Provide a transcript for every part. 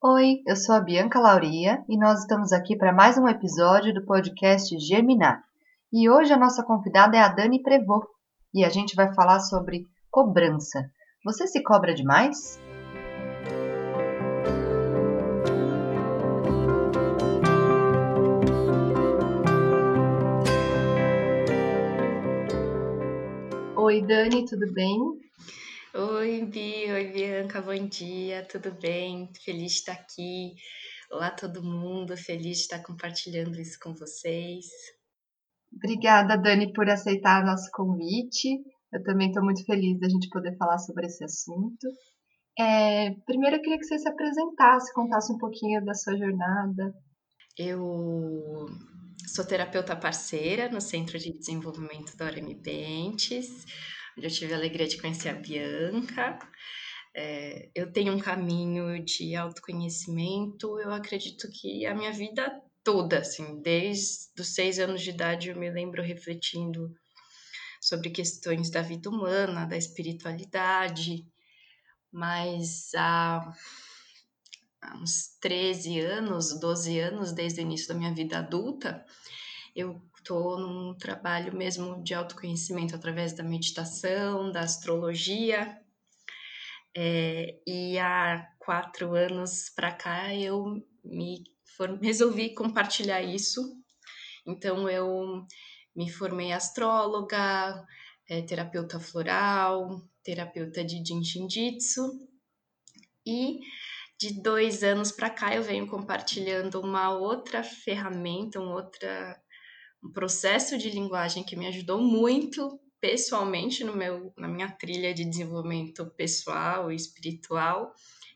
Oi, eu sou a Bianca Lauria e nós estamos aqui para mais um episódio do podcast Germinar. E hoje a nossa convidada é a Dani Prevot e a gente vai falar sobre cobrança. Você se cobra demais? Oi, Dani, tudo bem? Oi, Bi, oi, Bianca, bom dia, tudo bem? Feliz de estar aqui. Olá, todo mundo, feliz de estar compartilhando isso com vocês. Obrigada, Dani, por aceitar nosso convite. Eu também estou muito feliz da gente poder falar sobre esse assunto. É, primeiro, eu queria que você se apresentasse, contasse um pouquinho da sua jornada. Eu sou terapeuta parceira no Centro de Desenvolvimento da Orem Bentes eu tive a alegria de conhecer a Bianca. É, eu tenho um caminho de autoconhecimento, eu acredito que a minha vida toda, assim, desde os seis anos de idade, eu me lembro refletindo sobre questões da vida humana, da espiritualidade, mas há, há uns 13 anos, 12 anos, desde o início da minha vida adulta, eu estou num trabalho mesmo de autoconhecimento através da meditação, da astrologia. É, e há quatro anos para cá eu me for, resolvi compartilhar isso. Então eu me formei astróloga, é, terapeuta floral, terapeuta de Jinshin Jitsu e de dois anos para cá eu venho compartilhando uma outra ferramenta, uma outra um processo de linguagem que me ajudou muito pessoalmente no meu, na minha trilha de desenvolvimento pessoal e espiritual,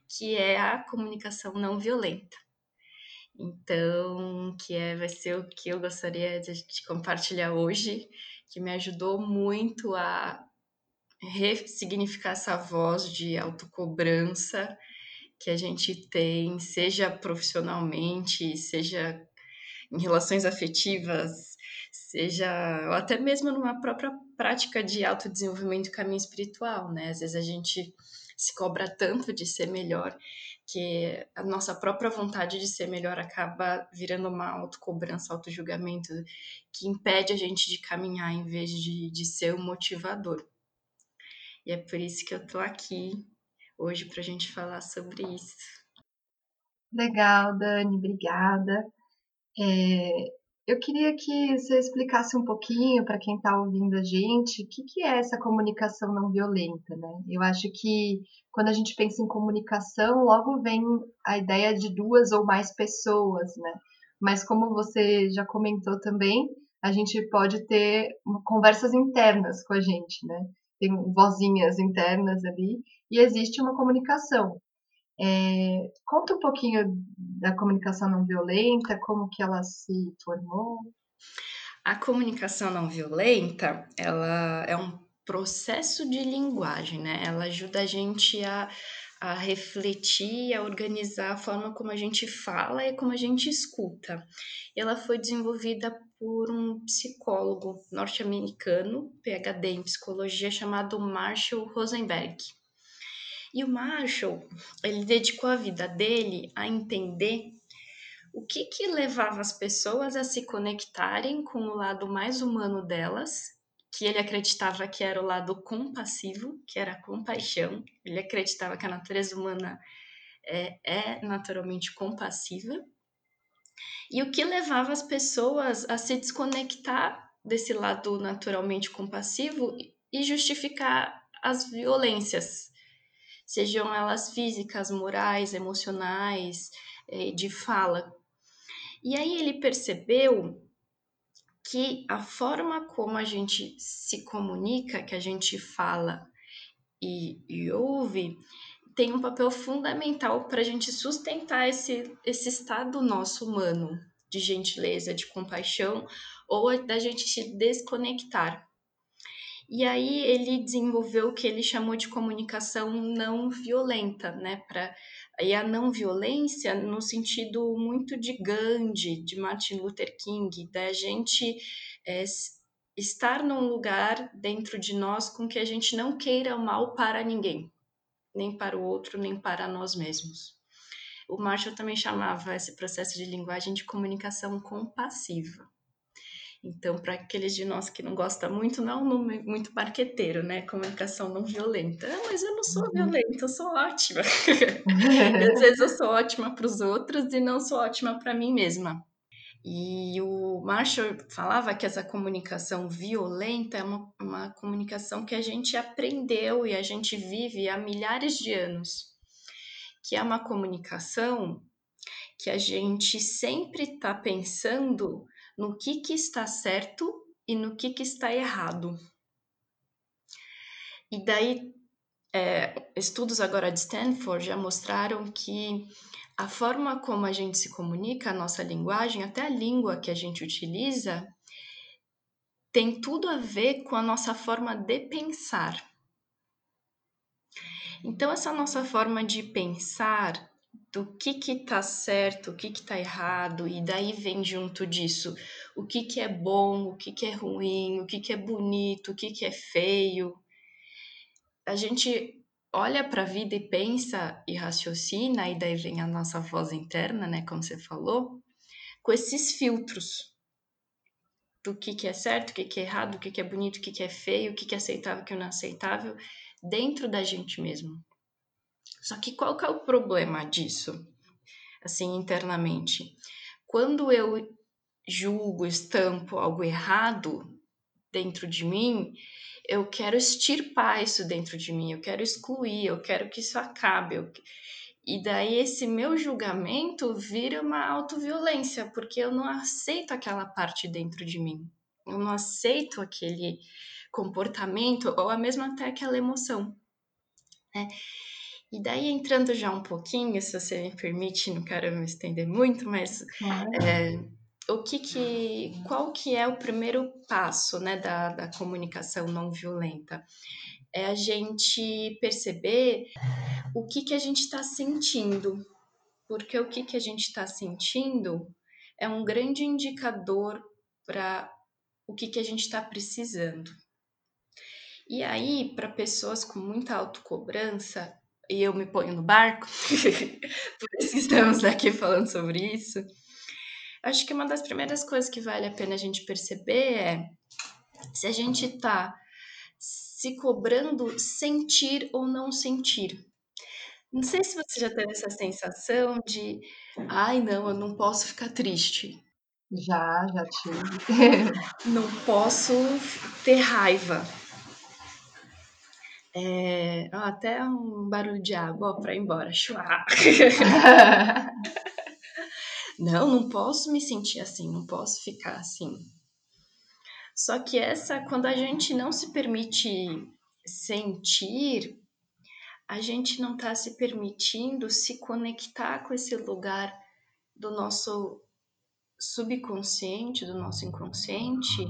que é a comunicação não violenta. Então, que é, vai ser o que eu gostaria de, de compartilhar hoje, que me ajudou muito a ressignificar essa voz de autocobrança que a gente tem, seja profissionalmente, seja em relações afetivas, seja ou até mesmo numa própria prática de autodesenvolvimento e caminho espiritual, né? Às vezes a gente se cobra tanto de ser melhor que a nossa própria vontade de ser melhor acaba virando uma autocobrança, autojulgamento que impede a gente de caminhar em vez de, de ser um motivador. E é por isso que eu tô aqui hoje para a gente falar sobre isso. Legal, Dani, obrigada. É, eu queria que você explicasse um pouquinho para quem está ouvindo a gente o que, que é essa comunicação não violenta, né? Eu acho que quando a gente pensa em comunicação, logo vem a ideia de duas ou mais pessoas, né? Mas como você já comentou também, a gente pode ter conversas internas com a gente, né? Tem vozinhas internas ali e existe uma comunicação. É, conta um pouquinho da comunicação não violenta, como que ela se formou. A comunicação não violenta, ela é um processo de linguagem, né? Ela ajuda a gente a, a refletir, a organizar a forma como a gente fala e como a gente escuta. Ela foi desenvolvida por um psicólogo norte-americano, PhD em psicologia, chamado Marshall Rosenberg. E o Marshall, ele dedicou a vida dele a entender o que que levava as pessoas a se conectarem com o lado mais humano delas, que ele acreditava que era o lado compassivo, que era a compaixão. Ele acreditava que a natureza humana é, é naturalmente compassiva. E o que levava as pessoas a se desconectar desse lado naturalmente compassivo e justificar as violências sejam elas físicas, morais, emocionais, eh, de fala. E aí ele percebeu que a forma como a gente se comunica, que a gente fala e, e ouve, tem um papel fundamental para a gente sustentar esse, esse estado nosso humano de gentileza, de compaixão, ou da gente se desconectar. E aí ele desenvolveu o que ele chamou de comunicação não violenta, né? Pra, e a não violência no sentido muito de Gandhi, de Martin Luther King, da gente é, estar num lugar dentro de nós com que a gente não queira mal para ninguém, nem para o outro, nem para nós mesmos. o Marshall também chamava esse processo de linguagem de comunicação compassiva. Então, para aqueles de nós que não gostam muito, não é um nome muito marqueteiro, né? Comunicação não violenta. Ah, mas eu não sou uhum. violenta, eu sou ótima. às vezes eu sou ótima para os outros e não sou ótima para mim mesma. E o Marshall falava que essa comunicação violenta é uma, uma comunicação que a gente aprendeu e a gente vive há milhares de anos. Que é uma comunicação que a gente sempre está pensando no que, que está certo e no que, que está errado. E daí, é, estudos agora de Stanford já mostraram que a forma como a gente se comunica, a nossa linguagem, até a língua que a gente utiliza, tem tudo a ver com a nossa forma de pensar. Então, essa nossa forma de pensar do que que tá certo, o que que tá errado, e daí vem junto disso o que que é bom, o que que é ruim, o que que é bonito, o que que é feio. A gente olha para a vida e pensa e raciocina, e daí vem a nossa voz interna, né, como você falou, com esses filtros do que que é certo, o que que é errado, o que que é bonito, o que que é feio, o que que é aceitável, o que não é aceitável, dentro da gente mesmo. Só que qual que é o problema disso? Assim, internamente. Quando eu julgo, estampo algo errado dentro de mim, eu quero extirpar isso dentro de mim, eu quero excluir, eu quero que isso acabe. Eu... E daí esse meu julgamento vira uma autoviolência, porque eu não aceito aquela parte dentro de mim. Eu não aceito aquele comportamento ou a mesma até aquela emoção. Né? E daí, entrando já um pouquinho, se você me permite, não quero me estender muito, mas é, o que que, qual que é o primeiro passo né, da, da comunicação não violenta? É a gente perceber o que, que a gente está sentindo, porque o que, que a gente está sentindo é um grande indicador para o que, que a gente está precisando. E aí, para pessoas com muita autocobrança, e eu me ponho no barco, por isso que estamos aqui falando sobre isso. Acho que uma das primeiras coisas que vale a pena a gente perceber é se a gente está se cobrando sentir ou não sentir. Não sei se você já teve essa sensação de, ai não, eu não posso ficar triste. Já, já tive. não posso ter raiva. É, ó, até um barulho de água para ir embora. Chua. não, não posso me sentir assim, não posso ficar assim. Só que essa, quando a gente não se permite sentir, a gente não está se permitindo se conectar com esse lugar do nosso subconsciente, do nosso inconsciente,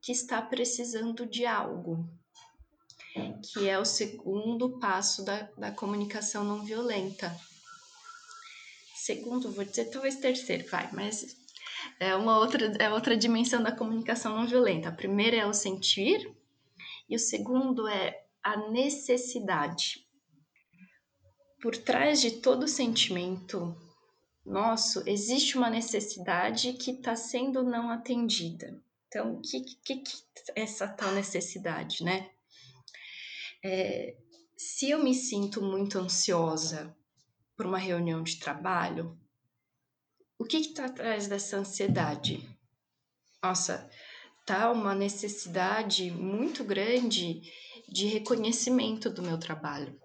que está precisando de algo que é o segundo passo da, da comunicação não violenta. Segundo, vou dizer talvez terceiro, vai, mas é uma outra, é outra dimensão da comunicação não violenta. A primeira é o sentir, e o segundo é a necessidade. Por trás de todo sentimento nosso, existe uma necessidade que está sendo não atendida. Então, o que, que, que é essa tal necessidade, né? É, se eu me sinto muito ansiosa por uma reunião de trabalho, o que está atrás dessa ansiedade? Nossa, tá uma necessidade muito grande de reconhecimento do meu trabalho.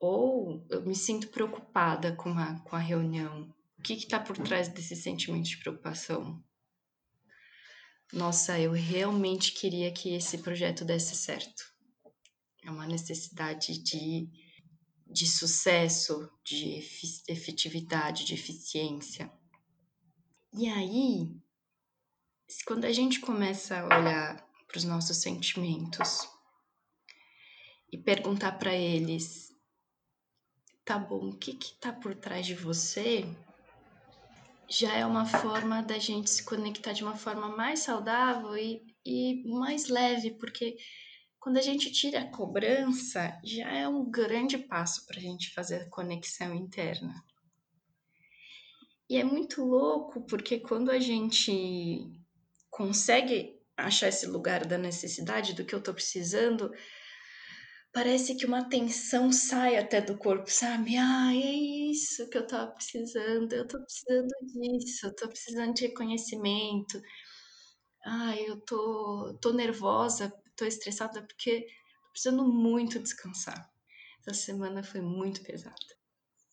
Ou eu me sinto preocupada com a, com a reunião. O que está por trás desse sentimento de preocupação? Nossa, eu realmente queria que esse projeto desse certo é uma necessidade de, de sucesso, de efetividade, de eficiência. E aí, quando a gente começa a olhar para os nossos sentimentos e perguntar para eles, tá bom, o que que tá por trás de você? Já é uma forma da gente se conectar de uma forma mais saudável e, e mais leve, porque Quando a gente tira a cobrança, já é um grande passo para a gente fazer a conexão interna. E é muito louco porque quando a gente consegue achar esse lugar da necessidade do que eu tô precisando, parece que uma tensão sai até do corpo, sabe? Ai, é isso que eu tava precisando, eu tô precisando disso, eu tô precisando de reconhecimento. Ai, eu tô, tô nervosa, tô estressada porque tô precisando muito descansar. Essa semana foi muito pesada.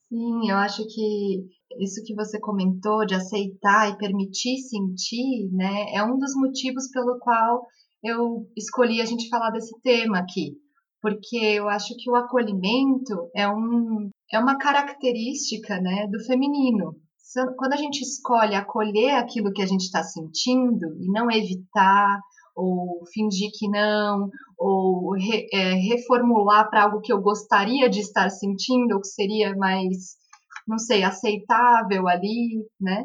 Sim, eu acho que isso que você comentou de aceitar e permitir sentir, né, é um dos motivos pelo qual eu escolhi a gente falar desse tema aqui, porque eu acho que o acolhimento é, um, é uma característica, né, do feminino. Quando a gente escolhe acolher aquilo que a gente está sentindo e não evitar ou fingir que não, ou re, é, reformular para algo que eu gostaria de estar sentindo, ou que seria mais, não sei, aceitável ali, né?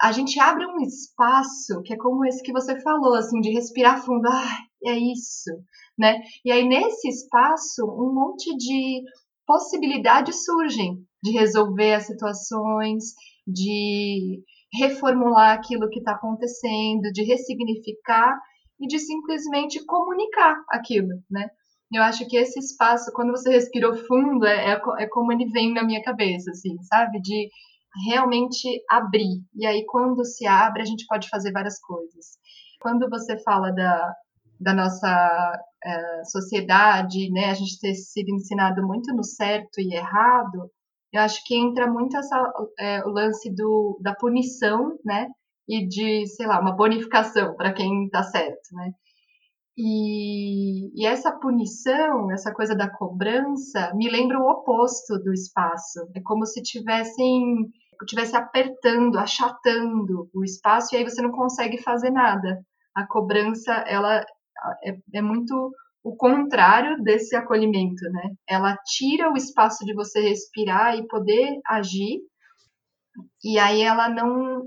A gente abre um espaço que é como esse que você falou, assim, de respirar fundo, ah, é isso, né? E aí nesse espaço um monte de possibilidades surgem de resolver as situações, de reformular aquilo que está acontecendo, de ressignificar e de simplesmente comunicar aquilo, né? Eu acho que esse espaço, quando você respirou fundo, é, é, é como ele vem na minha cabeça, assim, sabe? De realmente abrir. E aí, quando se abre, a gente pode fazer várias coisas. Quando você fala da, da nossa é, sociedade, né, a gente ter sido ensinado muito no certo e errado, eu acho que entra muito essa, é, o lance do, da punição, né, e de, sei lá, uma bonificação para quem está certo, né? E, e, essa punição, essa coisa da cobrança, me lembra o oposto do espaço. É como se tivessem tivesse apertando, achatando o espaço e aí você não consegue fazer nada. A cobrança, ela é, é muito o contrário desse acolhimento, né? Ela tira o espaço de você respirar e poder agir, e aí ela não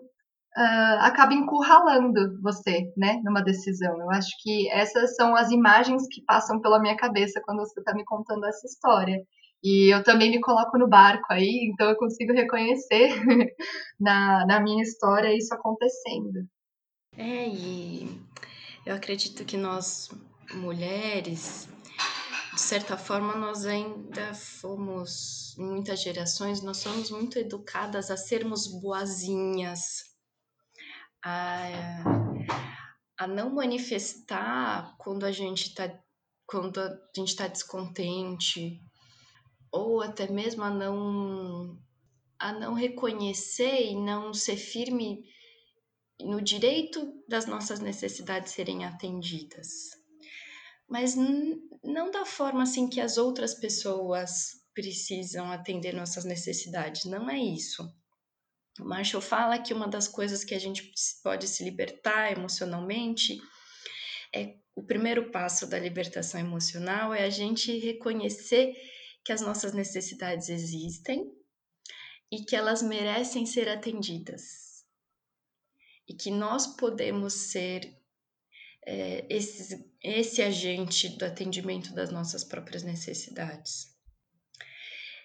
uh, acaba encurralando você, né, numa decisão. Eu acho que essas são as imagens que passam pela minha cabeça quando você está me contando essa história. E eu também me coloco no barco aí, então eu consigo reconhecer na, na minha história isso acontecendo. É, e eu acredito que nós, mulheres, de certa forma, nós ainda fomos, em muitas gerações, nós somos muito educadas a sermos boazinhas, a, a não manifestar quando a gente está quando a gente está descontente ou até mesmo a não a não reconhecer e não ser firme no direito das nossas necessidades serem atendidas. Mas não da forma assim que as outras pessoas precisam atender nossas necessidades, não é isso. O Marshall fala que uma das coisas que a gente pode se libertar emocionalmente é o primeiro passo da libertação emocional é a gente reconhecer que as nossas necessidades existem e que elas merecem ser atendidas. E que nós podemos ser é, esse, esse agente do atendimento das nossas próprias necessidades.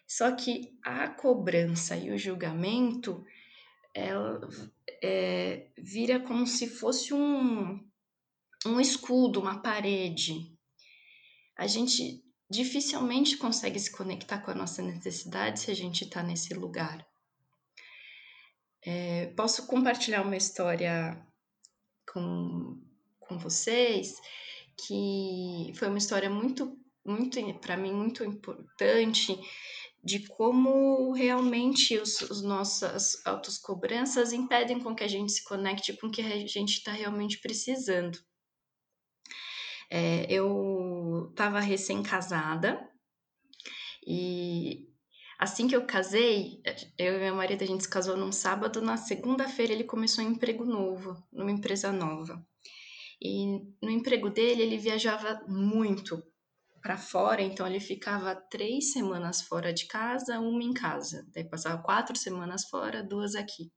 Só que a cobrança e o julgamento ela é, vira como se fosse um, um escudo, uma parede. A gente dificilmente consegue se conectar com a nossa necessidade se a gente está nesse lugar. É, posso compartilhar uma história com, com vocês que foi uma história muito, muito para mim muito importante de como realmente os, os nossas autocobranças impedem com que a gente se conecte com o que a gente está realmente precisando. É, eu estava recém-casada e assim que eu casei, eu e meu marido a gente se casou num sábado, na segunda-feira ele começou um emprego novo, numa empresa nova. E no emprego dele ele viajava muito para fora, então ele ficava três semanas fora de casa, uma em casa. Daí passava quatro semanas fora, duas aqui.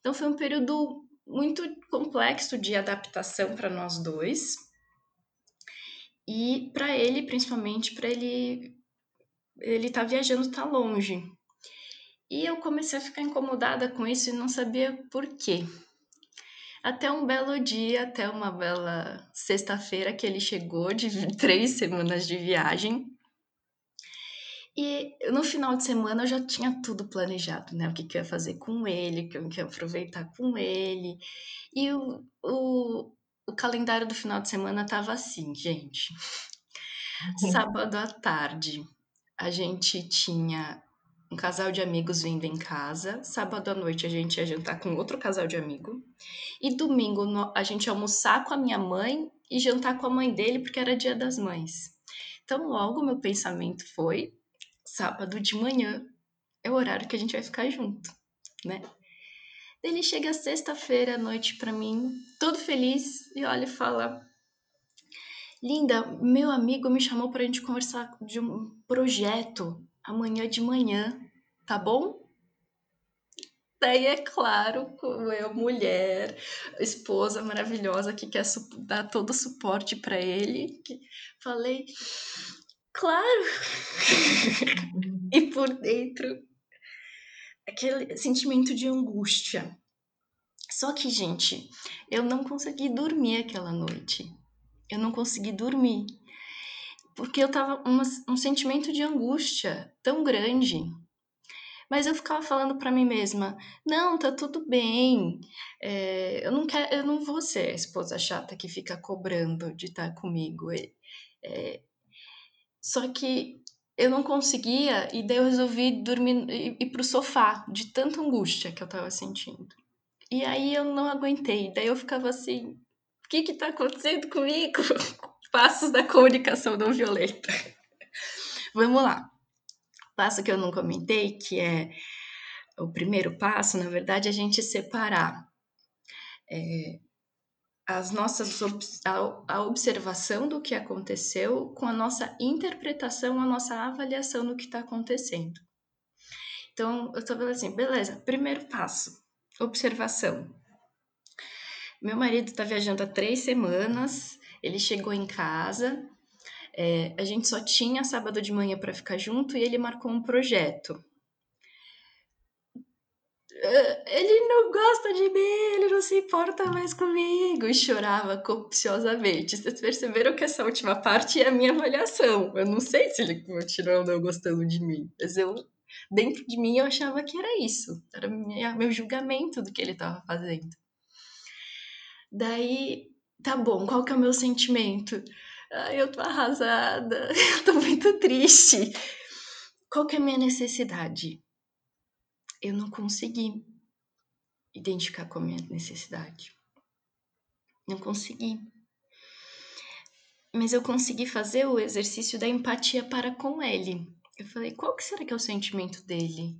Então foi um período muito complexo de adaptação para nós dois. E para ele, principalmente, para ele ele tá viajando, tá longe. E eu comecei a ficar incomodada com isso e não sabia por quê. Até um belo dia, até uma bela sexta-feira que ele chegou de três semanas de viagem. E no final de semana eu já tinha tudo planejado, né? O que, que eu ia fazer com ele, o que eu ia aproveitar com ele. E o, o, o calendário do final de semana tava assim, gente. Sábado à tarde, a gente tinha um casal de amigos vindo em casa. Sábado à noite a gente ia jantar com outro casal de amigo. E domingo a gente ia almoçar com a minha mãe e jantar com a mãe dele, porque era dia das mães. Então, logo meu pensamento foi: sábado de manhã é o horário que a gente vai ficar junto, né? Ele chega sexta-feira à noite para mim, todo feliz, e olha e fala: Linda, meu amigo me chamou para a gente conversar de um projeto amanhã de manhã, tá bom? Daí, é claro, como eu, mulher, esposa maravilhosa que quer dar todo o suporte para ele, falei, claro! e por dentro, aquele sentimento de angústia. Só que, gente, eu não consegui dormir aquela noite eu não consegui dormir. Porque eu tava uma, um sentimento de angústia tão grande. Mas eu ficava falando para mim mesma: não, tá tudo bem. É, eu, não quero, eu não vou ser a esposa chata que fica cobrando de estar comigo. É, só que eu não conseguia, e daí eu resolvi dormir e ir pro sofá, de tanta angústia que eu tava sentindo. E aí eu não aguentei, daí eu ficava assim, o que está acontecendo comigo? Passos da comunicação não violenta. Vamos lá. Passo que eu não comentei, que é o primeiro passo, na verdade, é a gente separar é, as nossas a, a, observação do que aconteceu com a nossa interpretação, a nossa avaliação do que está acontecendo. Então, eu estou falando assim, beleza, primeiro passo, observação. Meu marido está viajando há três semanas, ele chegou em casa, é, a gente só tinha sábado de manhã para ficar junto e ele marcou um projeto. É, ele não gosta de mim, ele não se importa mais comigo. E chorava copiosamente. Vocês perceberam que essa última parte é a minha avaliação. Eu não sei se ele continuou não gostando de mim, mas eu, dentro de mim, eu achava que era isso. Era minha, meu julgamento do que ele estava fazendo. Daí, tá bom, qual que é o meu sentimento? Ai, eu tô arrasada, eu tô muito triste. Qual que é a minha necessidade? Eu não consegui identificar com a minha necessidade. Não consegui. Mas eu consegui fazer o exercício da empatia para com ele. Eu falei, qual que será que é o sentimento dele?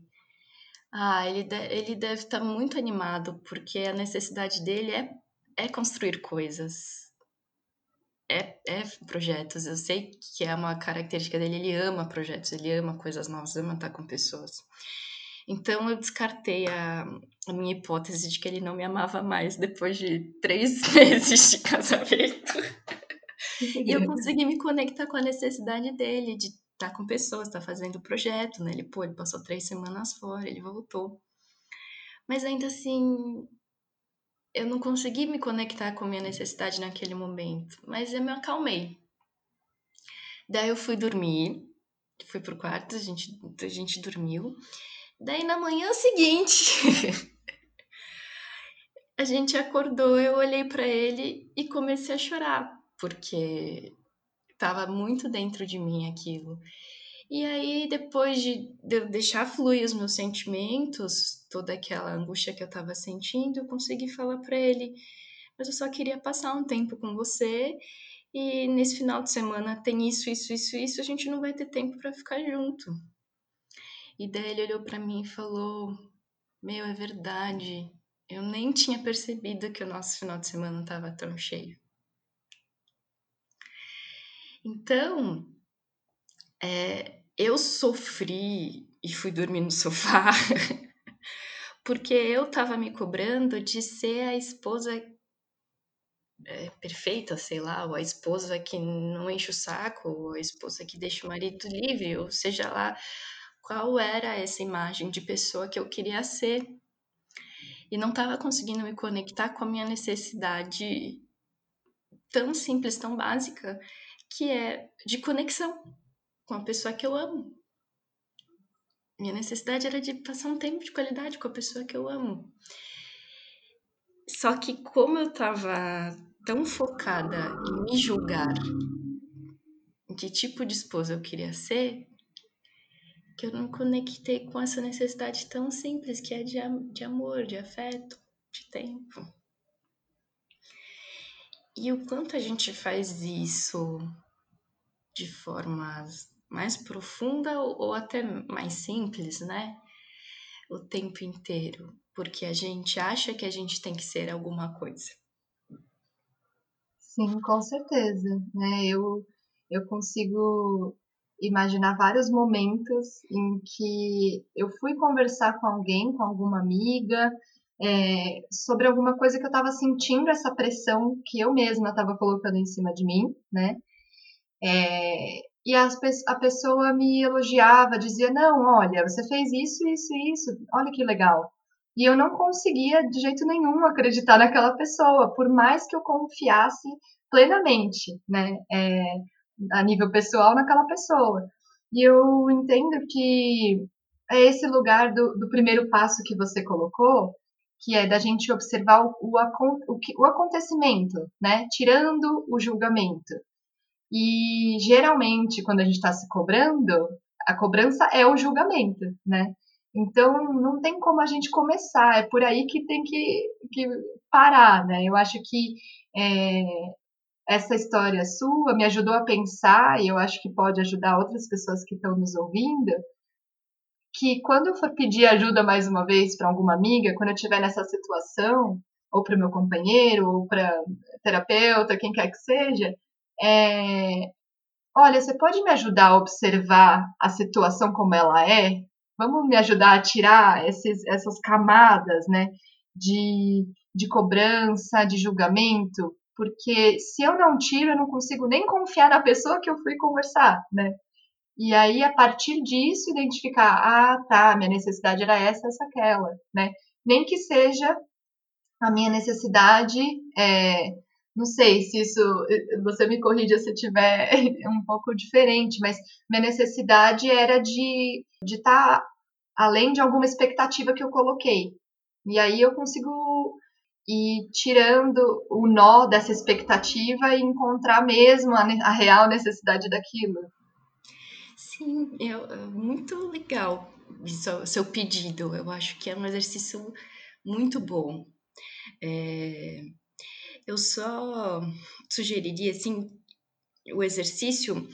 Ah, ele, de ele deve estar tá muito animado, porque a necessidade dele é é construir coisas. É, é projetos. Eu sei que é uma característica dele. Ele ama projetos, ele ama coisas novas, ama estar com pessoas. Então eu descartei a, a minha hipótese de que ele não me amava mais depois de três meses de casamento. e eu consegui me conectar com a necessidade dele de estar com pessoas, estar fazendo projeto, né? Ele, pô, ele passou três semanas fora, ele voltou. Mas ainda assim, eu não consegui me conectar com a minha necessidade naquele momento, mas eu me acalmei. Daí eu fui dormir, fui pro quarto, a gente, a gente dormiu. Daí na manhã seguinte, a gente acordou, eu olhei para ele e comecei a chorar, porque estava muito dentro de mim aquilo. E aí, depois de, eu deixar fluir os meus sentimentos, toda aquela angústia que eu estava sentindo, eu consegui falar para ele: Mas eu só queria passar um tempo com você e nesse final de semana tem isso, isso, isso, isso, a gente não vai ter tempo para ficar junto. E daí ele olhou para mim e falou: Meu, é verdade. Eu nem tinha percebido que o nosso final de semana estava tão cheio. Então, é, eu sofri e fui dormir no sofá porque eu estava me cobrando de ser a esposa é, perfeita, sei lá, ou a esposa que não enche o saco, ou a esposa que deixa o marido livre, ou seja lá qual era essa imagem de pessoa que eu queria ser. E não estava conseguindo me conectar com a minha necessidade tão simples, tão básica, que é de conexão com a pessoa que eu amo. Minha necessidade era de passar um tempo de qualidade com a pessoa que eu amo. Só que como eu tava tão focada em me julgar, que tipo de esposa eu queria ser, que eu não conectei com essa necessidade tão simples que é de, de amor, de afeto, de tempo. E o quanto a gente faz isso de forma mais profunda ou até mais simples, né? O tempo inteiro, porque a gente acha que a gente tem que ser alguma coisa. Sim, com certeza, né? Eu eu consigo imaginar vários momentos em que eu fui conversar com alguém, com alguma amiga, é, sobre alguma coisa que eu estava sentindo essa pressão que eu mesma estava colocando em cima de mim, né? É, e as, a pessoa me elogiava, dizia: Não, olha, você fez isso, isso e isso, olha que legal. E eu não conseguia de jeito nenhum acreditar naquela pessoa, por mais que eu confiasse plenamente, né, é, a nível pessoal, naquela pessoa. E eu entendo que é esse lugar do, do primeiro passo que você colocou, que é da gente observar o, o, o, o acontecimento, né? Tirando o julgamento. E geralmente, quando a gente está se cobrando, a cobrança é o julgamento, né? Então, não tem como a gente começar, é por aí que tem que, que parar, né? Eu acho que é, essa história sua me ajudou a pensar, e eu acho que pode ajudar outras pessoas que estão nos ouvindo, que quando eu for pedir ajuda mais uma vez para alguma amiga, quando eu estiver nessa situação, ou para o meu companheiro, ou para terapeuta, quem quer que seja, é, olha, você pode me ajudar a observar a situação como ela é? Vamos me ajudar a tirar esses, essas camadas, né, de, de cobrança, de julgamento, porque se eu não tiro, eu não consigo nem confiar na pessoa que eu fui conversar, né? E aí, a partir disso, identificar, ah, tá, minha necessidade era essa, essa, aquela, né? Nem que seja a minha necessidade, é, não sei se isso, você me corrija se tiver um pouco diferente, mas minha necessidade era de estar de tá além de alguma expectativa que eu coloquei. E aí eu consigo ir tirando o nó dessa expectativa e encontrar mesmo a, a real necessidade daquilo. Sim, é, muito legal o seu pedido. Eu acho que é um exercício muito bom. É, eu só sugeriria, assim, o exercício.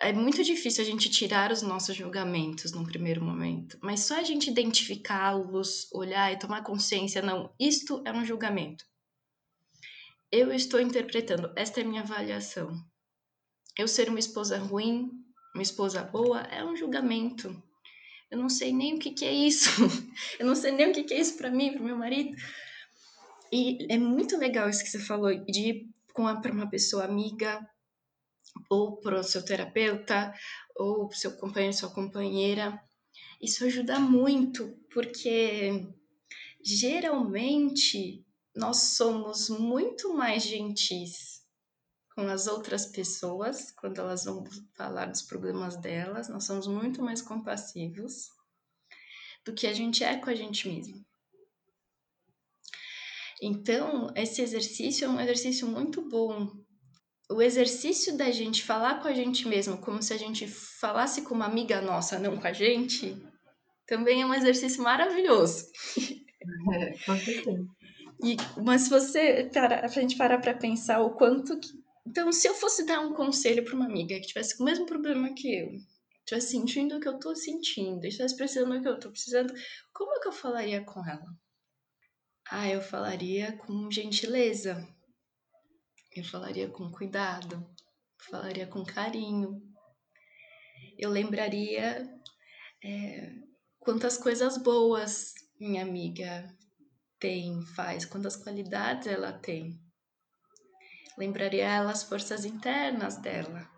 É muito difícil a gente tirar os nossos julgamentos num primeiro momento, mas só a gente identificá-los, olhar e tomar consciência, não, isto é um julgamento. Eu estou interpretando, esta é minha avaliação. Eu ser uma esposa ruim uma esposa boa é um julgamento. Eu não sei nem o que, que é isso. Eu não sei nem o que, que é isso para mim, para meu marido. E é muito legal isso que você falou de ir para uma pessoa amiga ou para o seu terapeuta ou seu companheiro, sua companheira. Isso ajuda muito, porque geralmente nós somos muito mais gentis com as outras pessoas, quando elas vão falar dos problemas delas, nós somos muito mais compassivos do que a gente é com a gente mesmo. Então, esse exercício é um exercício muito bom. O exercício da gente falar com a gente mesmo, como se a gente falasse com uma amiga nossa, não com a gente, também é um exercício maravilhoso. É, com certeza. E, mas se você para, a gente parar para pensar o quanto que então, se eu fosse dar um conselho para uma amiga que tivesse o mesmo problema que eu, estivesse sentindo o que eu estou sentindo, estivesse precisando do que eu estou precisando, como é que eu falaria com ela? Ah, eu falaria com gentileza. Eu falaria com cuidado. falaria com carinho. Eu lembraria é, quantas coisas boas minha amiga tem, faz, quantas qualidades ela tem lembraria ela as forças internas dela.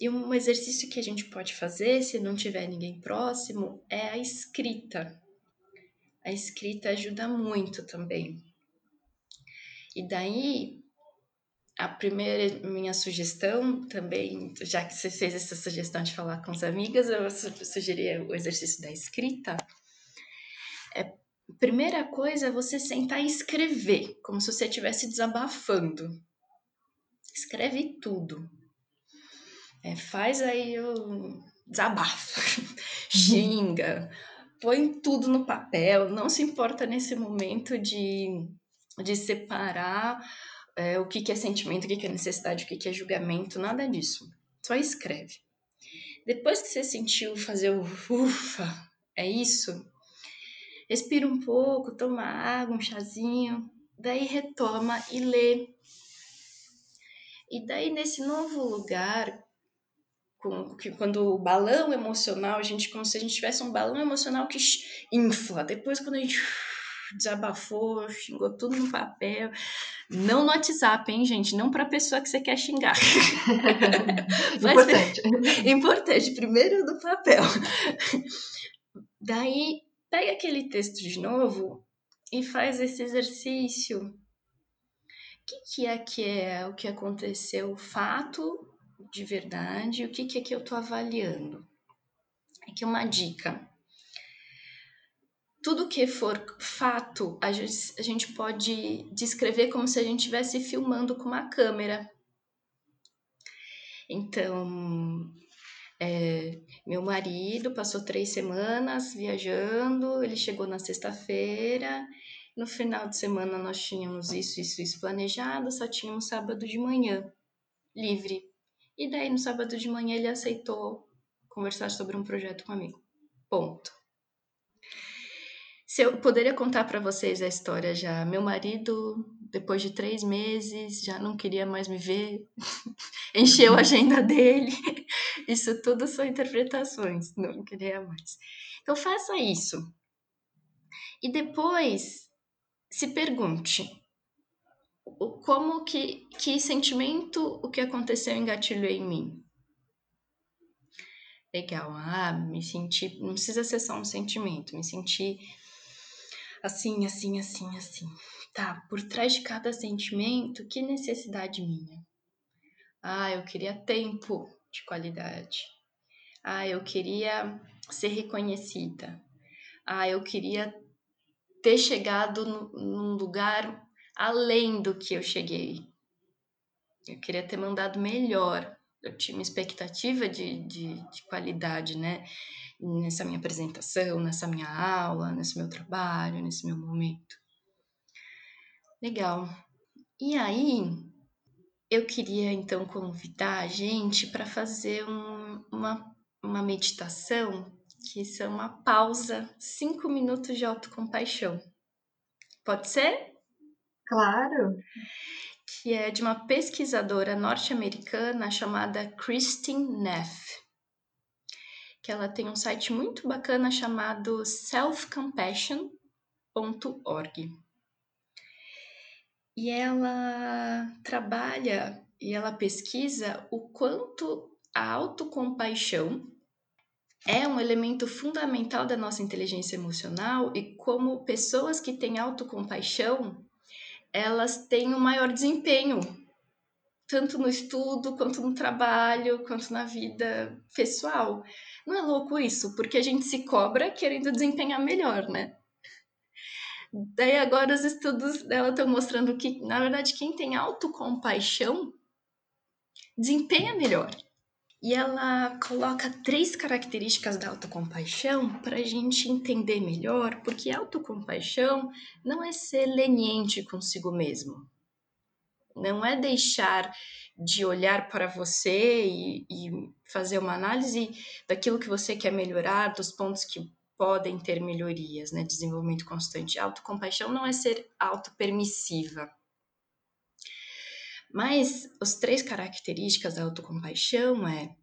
E um exercício que a gente pode fazer, se não tiver ninguém próximo, é a escrita. A escrita ajuda muito também. E daí, a primeira minha sugestão também, já que você fez essa sugestão de falar com as amigas, eu sugeriria o exercício da escrita. É, primeira coisa é você sentar e escrever, como se você estivesse desabafando. Escreve tudo. É, faz aí o desabafo, xinga, põe tudo no papel, não se importa nesse momento de, de separar é, o que, que é sentimento, o que, que é necessidade, o que, que é julgamento, nada disso. Só escreve. Depois que você sentiu fazer o ufa, é isso, respira um pouco, toma água, um chazinho, daí retoma e lê. E daí, nesse novo lugar, com, que, quando o balão emocional, a gente como se a gente tivesse um balão emocional que infla. Depois, quando a gente desabafou, xingou tudo no papel, não no WhatsApp, hein, gente? Não para a pessoa que você quer xingar. importante. importante, primeiro no papel. Daí, pega aquele texto de novo e faz esse exercício. O que, que é que é o que aconteceu? Fato de verdade, o que, que é que eu estou avaliando. Aqui uma dica. Tudo que for fato, a gente, a gente pode descrever como se a gente estivesse filmando com uma câmera. Então, é, meu marido passou três semanas viajando, ele chegou na sexta-feira, no final de semana nós tínhamos isso, isso, isso planejado, só tínhamos sábado de manhã livre. E daí, no sábado de manhã, ele aceitou conversar sobre um projeto comigo. Ponto. Se eu poderia contar para vocês a história já. Meu marido, depois de três meses, já não queria mais me ver, encheu a agenda dele. Isso tudo são interpretações, não queria mais. Então, faça isso. E depois, se pergunte: como que, que sentimento o que aconteceu engatilhou em mim? Legal, ah, me senti, não precisa ser só um sentimento, me senti assim, assim, assim, assim. Tá, por trás de cada sentimento, que necessidade minha? Ah, eu queria tempo de qualidade. Ah, eu queria ser reconhecida. Ah, eu queria ter chegado num lugar além do que eu cheguei. Eu queria ter mandado melhor. Eu tinha uma expectativa de, de, de qualidade, né? Nessa minha apresentação, nessa minha aula, nesse meu trabalho, nesse meu momento. Legal. E aí, eu queria então convidar a gente para fazer um, uma, uma meditação que são uma pausa, cinco minutos de autocompaixão. Pode ser? Claro. Que é de uma pesquisadora norte-americana chamada Christine Neff. Que ela tem um site muito bacana chamado selfcompassion.org. E ela trabalha e ela pesquisa o quanto a autocompaixão é um elemento fundamental da nossa inteligência emocional e como pessoas que têm autocompaixão elas têm um maior desempenho, tanto no estudo, quanto no trabalho, quanto na vida pessoal. Não é louco isso? Porque a gente se cobra querendo desempenhar melhor, né? Daí agora os estudos dela estão mostrando que, na verdade, quem tem autocompaixão desempenha melhor. E ela coloca três características da autocompaixão para a gente entender melhor, porque autocompaixão não é ser leniente consigo mesmo. Não é deixar de olhar para você e, e fazer uma análise daquilo que você quer melhorar, dos pontos que podem ter melhorias, né? Desenvolvimento constante. Autocompaixão não é ser autopermissiva. Mas as três características da autocompaixão é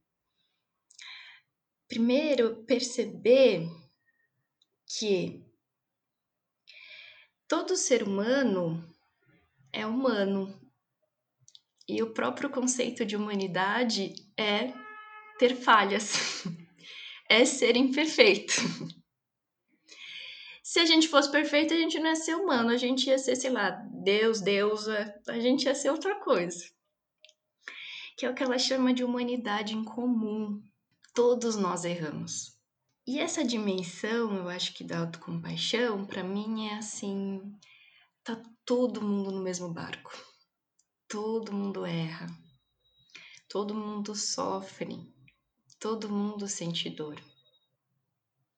primeiro perceber que todo ser humano é humano. E o próprio conceito de humanidade é ter falhas, é ser imperfeito. Se a gente fosse perfeito, a gente não ia ser humano, a gente ia ser, sei lá, Deus, deusa, a gente ia ser outra coisa. Que é o que ela chama de humanidade em comum. Todos nós erramos. E essa dimensão, eu acho que da autocompaixão, para mim é assim, tá todo mundo no mesmo barco. Todo mundo erra. Todo mundo sofre. Todo mundo sente dor.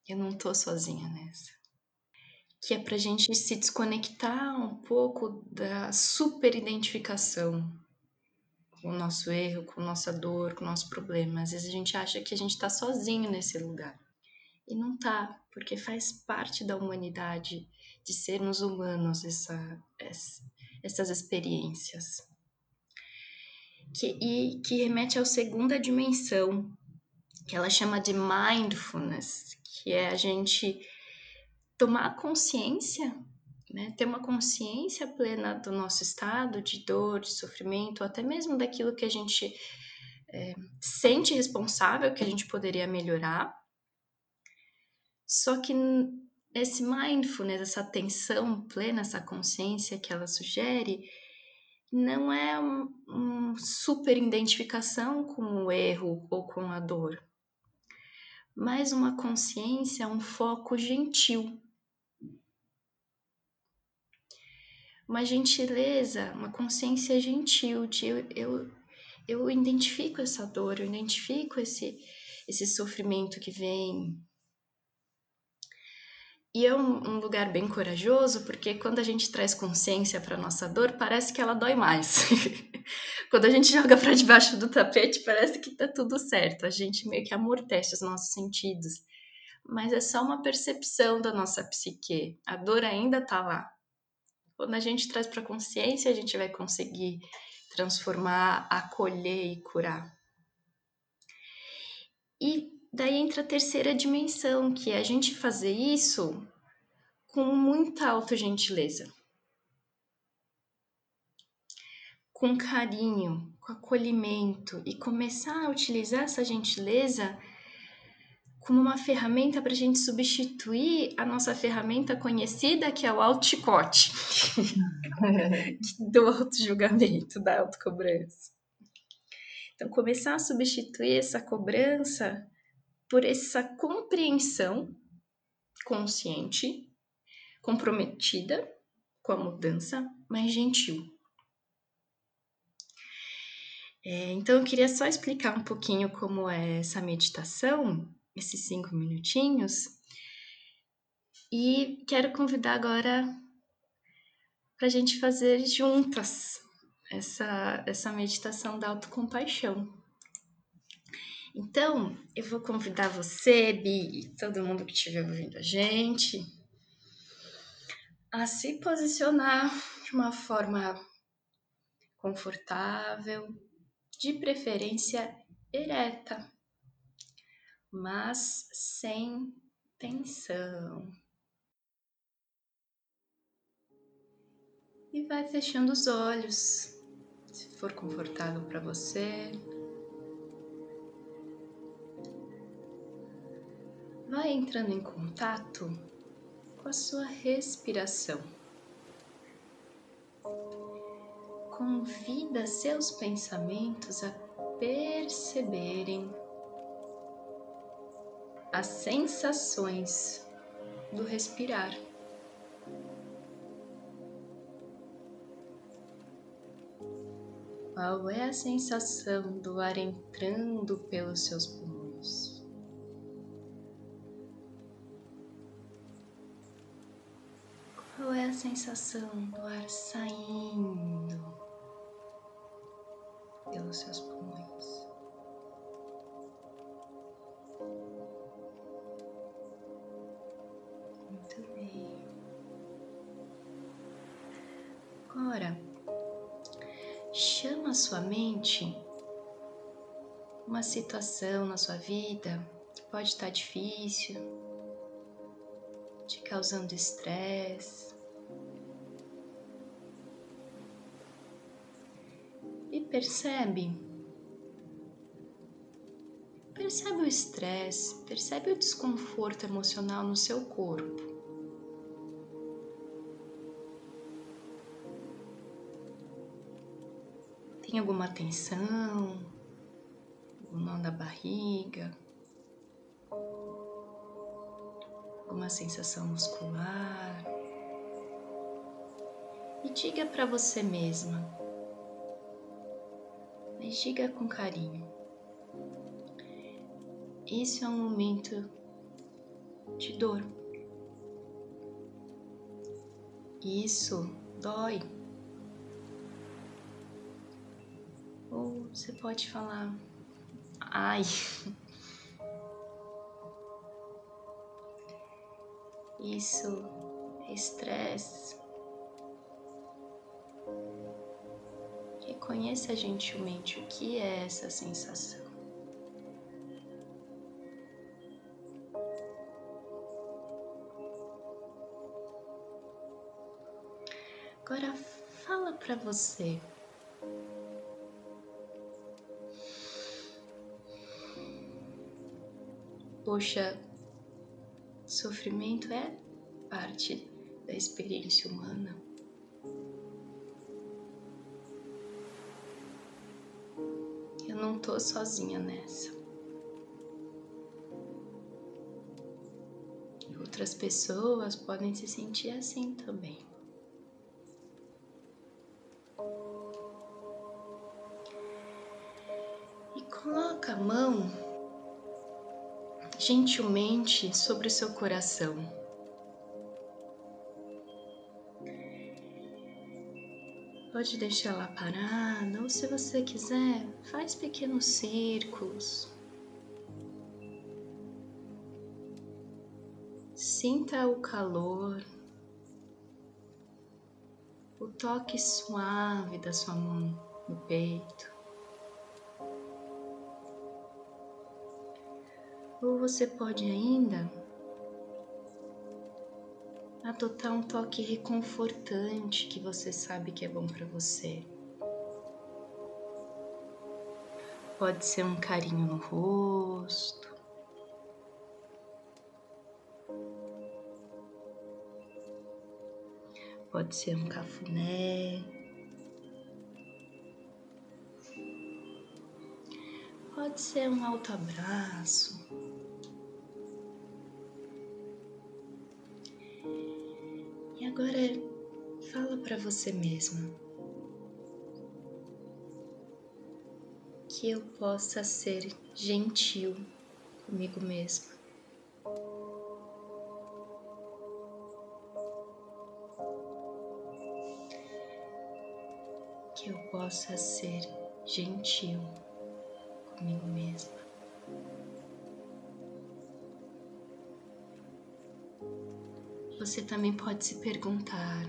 Eu não tô sozinha nessa. Que é pra gente se desconectar um pouco da super identificação com o nosso erro, com nossa dor, com o nosso problema. Às vezes a gente acha que a gente tá sozinho nesse lugar. E não tá, porque faz parte da humanidade de sermos humanos essa, essa essas experiências. Que, e que remete à segunda dimensão, que ela chama de mindfulness, que é a gente tomar consciência, né, ter uma consciência plena do nosso estado de dor, de sofrimento, até mesmo daquilo que a gente é, sente responsável, que a gente poderia melhorar. Só que esse mindfulness, essa atenção plena, essa consciência que ela sugere, não é uma um super identificação com o erro ou com a dor mas uma consciência, um foco gentil. Uma gentileza, uma consciência gentil de eu, eu, eu identifico essa dor, eu identifico esse, esse sofrimento que vem, e é um, um, lugar bem corajoso, porque quando a gente traz consciência para nossa dor, parece que ela dói mais. quando a gente joga para debaixo do tapete, parece que tá tudo certo. A gente meio que amortece os nossos sentidos. Mas é só uma percepção da nossa psique. A dor ainda tá lá. Quando a gente traz para consciência, a gente vai conseguir transformar, acolher e curar. E daí entra a terceira dimensão, que é a gente fazer isso com muita autogentileza. Com carinho, com acolhimento e começar a utilizar essa gentileza como uma ferramenta para a gente substituir a nossa ferramenta conhecida, que é o auto-chicote, do auto-julgamento, da autocobrança. Então, começar a substituir essa cobrança por essa compreensão consciente, comprometida com a mudança, mas gentil. É, então, eu queria só explicar um pouquinho como é essa meditação, esses cinco minutinhos, e quero convidar agora para a gente fazer juntas essa, essa meditação da autocompaixão. Então, eu vou convidar você, Bi, e todo mundo que estiver ouvindo a gente, a se posicionar de uma forma confortável, de preferência ereta, mas sem tensão. E vai fechando os olhos, se for confortável para você. vai entrando em contato com a sua respiração. Convida seus pensamentos a perceberem as sensações do respirar. Qual é a sensação do ar entrando pelos seus pulmões? Qual é a sensação do ar saindo pelos seus pulmões? Muito bem. Agora, chama a sua mente uma situação na sua vida que pode estar difícil, te causando estresse, percebe? Percebe o estresse, percebe o desconforto emocional no seu corpo. Tem alguma tensão? O nó da barriga? Alguma sensação muscular? E diga para você mesma, mas diga com carinho. Isso é um momento de dor. Isso dói. Ou você pode falar, ai. Isso estresse. Reconheça gentilmente o que é essa sensação. Agora fala para você Poxa, sofrimento é parte da experiência humana. Eu não tô sozinha nessa. Outras pessoas podem se sentir assim também. Gentilmente sobre o seu coração. Pode deixar ela parada, ou se você quiser, faz pequenos círculos. Sinta o calor, o toque suave da sua mão no peito. Você pode ainda adotar um toque reconfortante que você sabe que é bom para você. Pode ser um carinho no rosto. Pode ser um cafuné. Pode ser um alto abraço. Agora fala para você mesma que eu possa ser gentil comigo mesma. Que eu possa ser gentil comigo mesma. Você também pode se perguntar: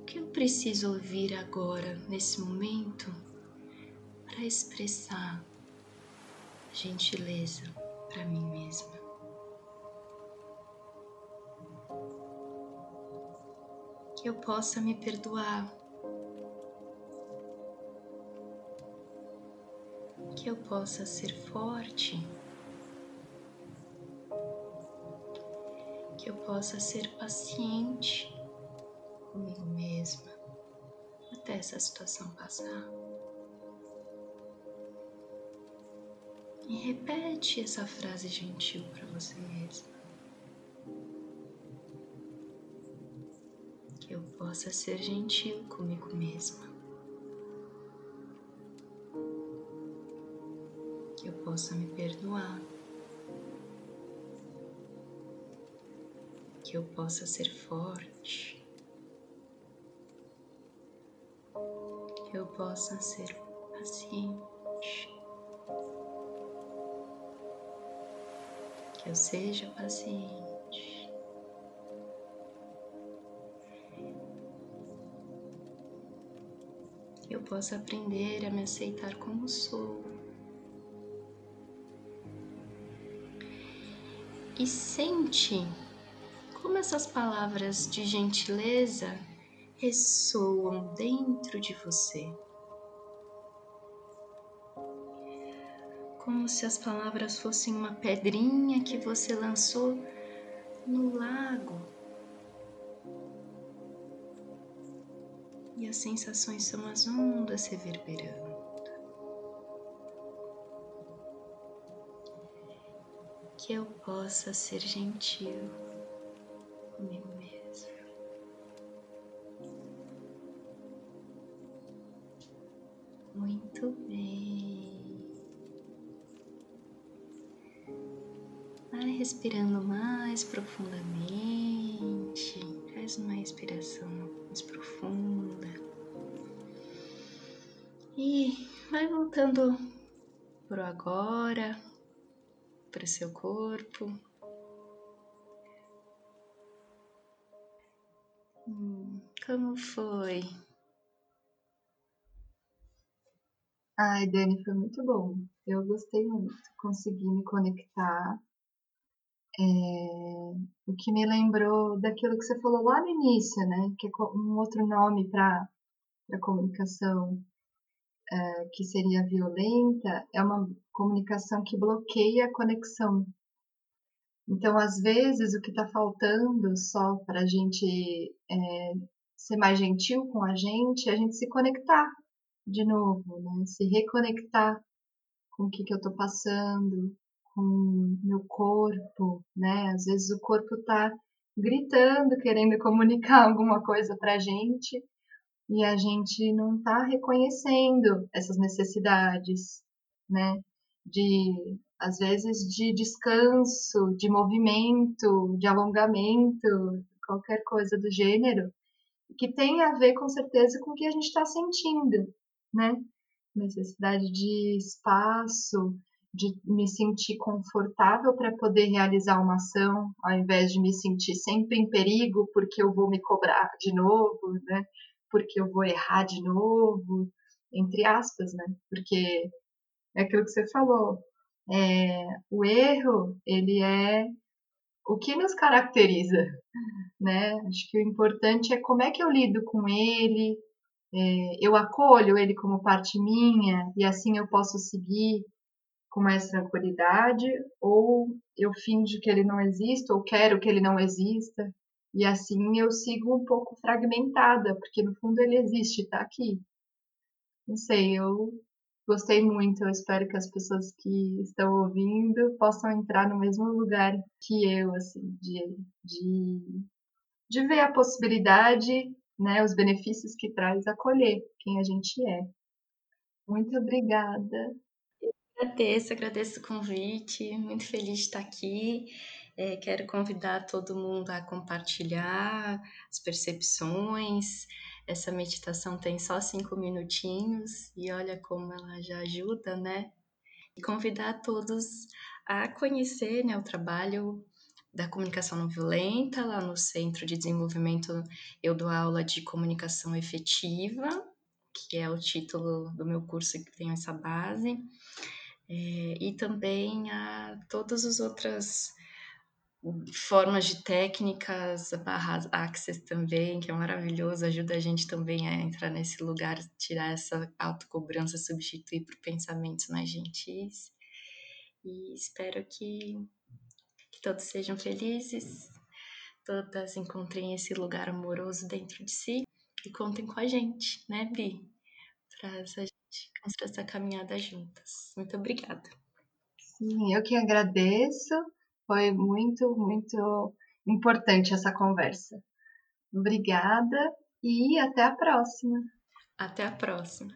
o que eu preciso ouvir agora, nesse momento, para expressar gentileza para mim mesma? Que eu possa me perdoar. Que eu possa ser forte eu possa ser paciente comigo mesma até essa situação passar. E repete essa frase gentil para você mesma. Que eu possa ser gentil comigo mesma. Que eu possa me perdoar. Que eu possa ser forte, que eu possa ser paciente, que eu seja paciente. Que eu possa aprender a me aceitar como sou. E sente essas palavras de gentileza ressoam dentro de você. Como se as palavras fossem uma pedrinha que você lançou no lago. E as sensações são as ondas reverberando. que eu possa ser gentil comigo mesmo. Muito bem. Vai respirando mais profundamente. Faz uma respiração mais profunda. E vai voltando pro agora, para seu corpo. Como foi? Ai, Dani, foi muito bom. Eu gostei muito. Consegui me conectar. É, o que me lembrou daquilo que você falou lá no início, né? Que é um outro nome para a comunicação é, que seria violenta, é uma comunicação que bloqueia a conexão. Então, às vezes, o que está faltando só para a gente é, ser mais gentil com a gente a gente se conectar de novo, né? Se reconectar com o que, que eu estou passando, com meu corpo, né? Às vezes o corpo está gritando, querendo comunicar alguma coisa para a gente e a gente não está reconhecendo essas necessidades, né? De às vezes de descanso, de movimento, de alongamento, qualquer coisa do gênero, que tem a ver com certeza com o que a gente está sentindo, né? Necessidade de espaço, de me sentir confortável para poder realizar uma ação, ao invés de me sentir sempre em perigo porque eu vou me cobrar de novo, né? Porque eu vou errar de novo, entre aspas, né? Porque é aquilo que você falou, é, o erro ele é o que nos caracteriza, né? Acho que o importante é como é que eu lido com ele, é, eu acolho ele como parte minha e assim eu posso seguir com mais tranquilidade, ou eu finjo que ele não existe, ou quero que ele não exista, e assim eu sigo um pouco fragmentada, porque no fundo ele existe, está aqui. Não sei, eu gostei muito, eu espero que as pessoas que estão ouvindo possam entrar no mesmo lugar que eu, assim, de, de, de ver a possibilidade né, os benefícios que traz acolher quem a gente é. Muito obrigada. Eu agradeço, agradeço o convite, muito feliz de estar aqui. É, quero convidar todo mundo a compartilhar as percepções. Essa meditação tem só cinco minutinhos e olha como ela já ajuda, né? E convidar todos a conhecer né, o trabalho da comunicação não violenta, lá no Centro de Desenvolvimento eu dou aula de comunicação efetiva, que é o título do meu curso que tem essa base, é, e também a todas as outras formas de técnicas, barra Access também, que é maravilhoso, ajuda a gente também a entrar nesse lugar, tirar essa autocobrança, substituir por pensamentos mais gentis. E espero que todos sejam felizes, todas encontrem esse lugar amoroso dentro de si e contem com a gente, né, Bi? Para a gente construir essa caminhada juntas. Muito obrigada. Sim, eu que agradeço. Foi muito, muito importante essa conversa. Obrigada e até a próxima. Até a próxima.